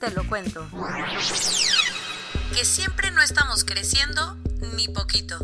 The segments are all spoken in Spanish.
te lo cuento. Que siempre no estamos creciendo ni poquito.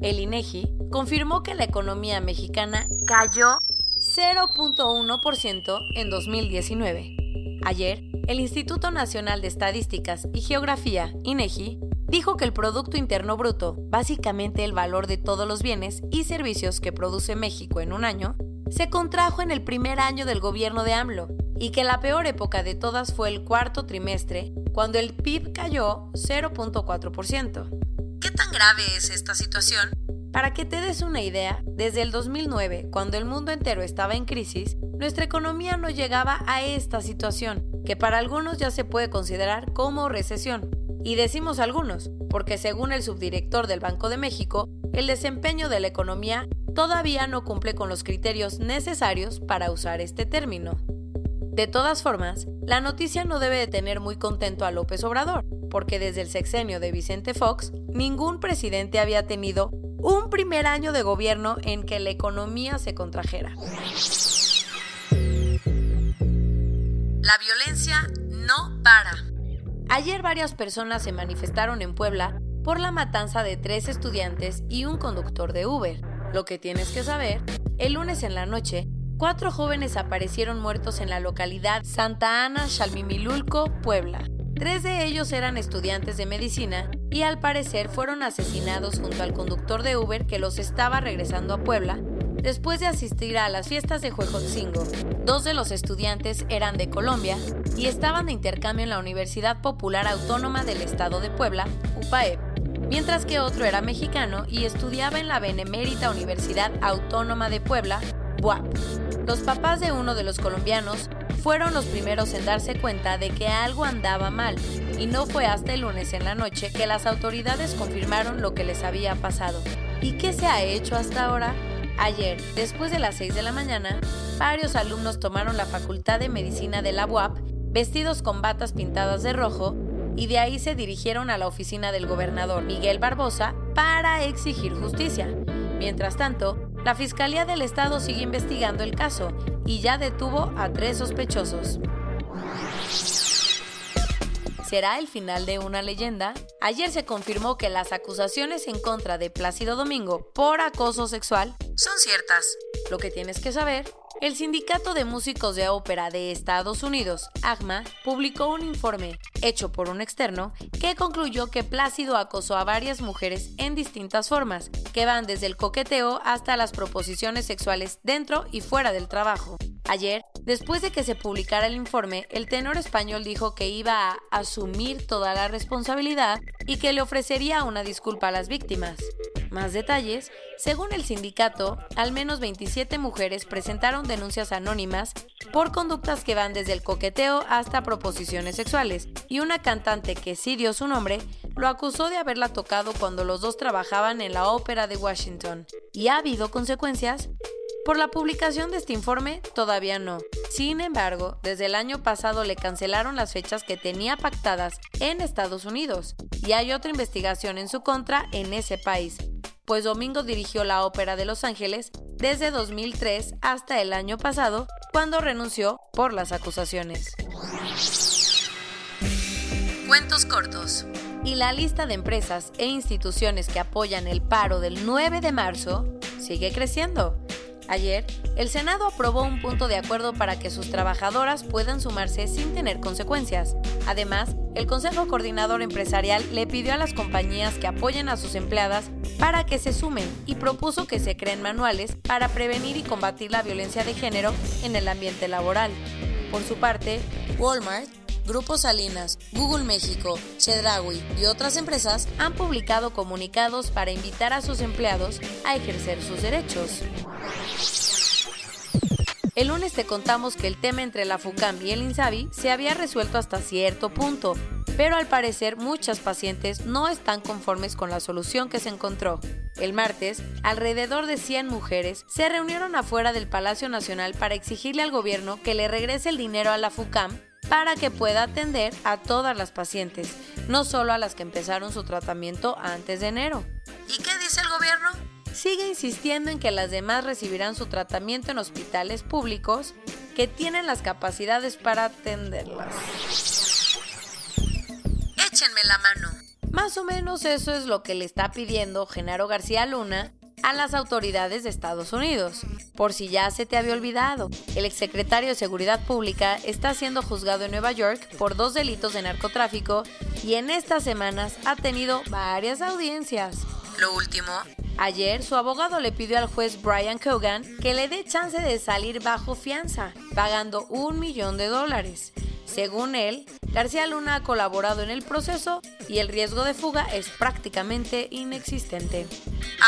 El INEGI confirmó que la economía mexicana cayó 0.1% en 2019. Ayer, el Instituto Nacional de Estadísticas y Geografía, INEGI, dijo que el Producto Interno Bruto, básicamente el valor de todos los bienes y servicios que produce México en un año, se contrajo en el primer año del gobierno de AMLO y que la peor época de todas fue el cuarto trimestre, cuando el PIB cayó 0.4%. ¿Qué tan grave es esta situación? Para que te des una idea, desde el 2009, cuando el mundo entero estaba en crisis, nuestra economía no llegaba a esta situación, que para algunos ya se puede considerar como recesión. Y decimos algunos, porque según el subdirector del Banco de México, el desempeño de la economía todavía no cumple con los criterios necesarios para usar este término. De todas formas, la noticia no debe de tener muy contento a López Obrador, porque desde el sexenio de Vicente Fox, ningún presidente había tenido un primer año de gobierno en que la economía se contrajera. La violencia no para. Ayer varias personas se manifestaron en Puebla por la matanza de tres estudiantes y un conductor de Uber. Lo que tienes que saber, el lunes en la noche, cuatro jóvenes aparecieron muertos en la localidad Santa Ana, Chalmimilulco, Puebla. Tres de ellos eran estudiantes de medicina y al parecer fueron asesinados junto al conductor de Uber que los estaba regresando a Puebla después de asistir a las fiestas de Huejotzingo. Dos de los estudiantes eran de Colombia y estaban de intercambio en la Universidad Popular Autónoma del Estado de Puebla, UPAEP, mientras que otro era mexicano y estudiaba en la Benemérita Universidad Autónoma de Puebla, BUAP. Los papás de uno de los colombianos fueron los primeros en darse cuenta de que algo andaba mal, y no fue hasta el lunes en la noche que las autoridades confirmaron lo que les había pasado. ¿Y qué se ha hecho hasta ahora? Ayer, después de las 6 de la mañana, varios alumnos tomaron la Facultad de Medicina de la UAP vestidos con batas pintadas de rojo y de ahí se dirigieron a la oficina del gobernador Miguel Barbosa para exigir justicia. Mientras tanto, la Fiscalía del Estado sigue investigando el caso y ya detuvo a tres sospechosos. ¿Será el final de una leyenda? Ayer se confirmó que las acusaciones en contra de Plácido Domingo por acoso sexual son ciertas. Lo que tienes que saber, el Sindicato de Músicos de Ópera de Estados Unidos, AGMA, publicó un informe hecho por un externo que concluyó que Plácido acosó a varias mujeres en distintas formas, que van desde el coqueteo hasta las proposiciones sexuales dentro y fuera del trabajo. Ayer, después de que se publicara el informe, el tenor español dijo que iba a asumir toda la responsabilidad y que le ofrecería una disculpa a las víctimas. Más detalles, según el sindicato, al menos 27 mujeres presentaron denuncias anónimas por conductas que van desde el coqueteo hasta proposiciones sexuales, y una cantante que sí dio su nombre lo acusó de haberla tocado cuando los dos trabajaban en la ópera de Washington. ¿Y ha habido consecuencias? Por la publicación de este informe, todavía no. Sin embargo, desde el año pasado le cancelaron las fechas que tenía pactadas en Estados Unidos y hay otra investigación en su contra en ese país, pues Domingo dirigió la Ópera de Los Ángeles desde 2003 hasta el año pasado, cuando renunció por las acusaciones. Cuentos cortos. Y la lista de empresas e instituciones que apoyan el paro del 9 de marzo sigue creciendo. Ayer, el Senado aprobó un punto de acuerdo para que sus trabajadoras puedan sumarse sin tener consecuencias. Además, el Consejo Coordinador Empresarial le pidió a las compañías que apoyen a sus empleadas para que se sumen y propuso que se creen manuales para prevenir y combatir la violencia de género en el ambiente laboral. Por su parte, Walmart Grupo Salinas, Google México, Chedraui y otras empresas han publicado comunicados para invitar a sus empleados a ejercer sus derechos. El lunes te contamos que el tema entre la FUCAM y el INSABI se había resuelto hasta cierto punto, pero al parecer muchas pacientes no están conformes con la solución que se encontró. El martes, alrededor de 100 mujeres se reunieron afuera del Palacio Nacional para exigirle al gobierno que le regrese el dinero a la FUCAM para que pueda atender a todas las pacientes, no solo a las que empezaron su tratamiento antes de enero. ¿Y qué dice el gobierno? Sigue insistiendo en que las demás recibirán su tratamiento en hospitales públicos que tienen las capacidades para atenderlas. Échenme la mano. Más o menos eso es lo que le está pidiendo Genaro García Luna a las autoridades de Estados Unidos. Por si ya se te había olvidado, el exsecretario de Seguridad Pública está siendo juzgado en Nueva York por dos delitos de narcotráfico y en estas semanas ha tenido varias audiencias. Lo último, ayer su abogado le pidió al juez Brian Cogan que le dé chance de salir bajo fianza, pagando un millón de dólares. Según él, García Luna ha colaborado en el proceso y el riesgo de fuga es prácticamente inexistente.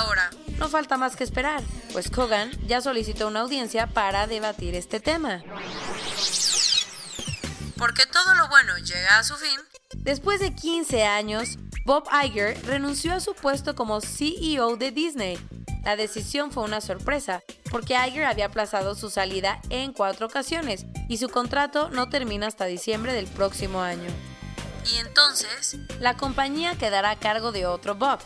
Ahora, no falta más que esperar, pues Kogan ya solicitó una audiencia para debatir este tema. Porque todo lo bueno llega a su fin. Después de 15 años, Bob Iger renunció a su puesto como CEO de Disney. La decisión fue una sorpresa, porque Iger había aplazado su salida en cuatro ocasiones y su contrato no termina hasta diciembre del próximo año. Y entonces, la compañía quedará a cargo de otro Bob,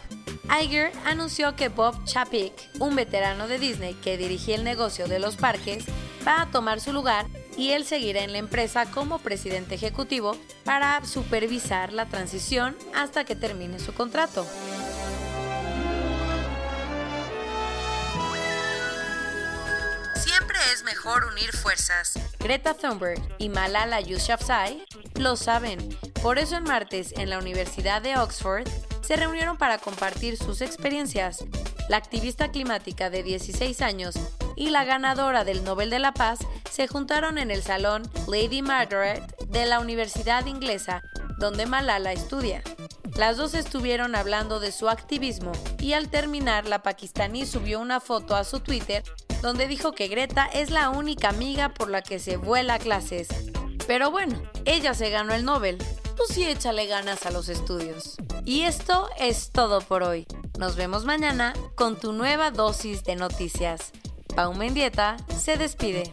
Iger anunció que Bob Chapek, un veterano de Disney que dirigía el negocio de los parques, va a tomar su lugar y él seguirá en la empresa como presidente ejecutivo para supervisar la transición hasta que termine su contrato. Mejor unir fuerzas. Greta Thunberg y Malala Yousafzai lo saben. Por eso el martes en la Universidad de Oxford se reunieron para compartir sus experiencias. La activista climática de 16 años y la ganadora del Nobel de la Paz se juntaron en el salón Lady Margaret de la Universidad Inglesa, donde Malala estudia. Las dos estuvieron hablando de su activismo y al terminar la pakistaní subió una foto a su Twitter donde dijo que Greta es la única amiga por la que se vuela a clases. Pero bueno, ella se ganó el Nobel, tú sí échale ganas a los estudios. Y esto es todo por hoy. Nos vemos mañana con tu nueva dosis de noticias. Pau Mendieta se despide.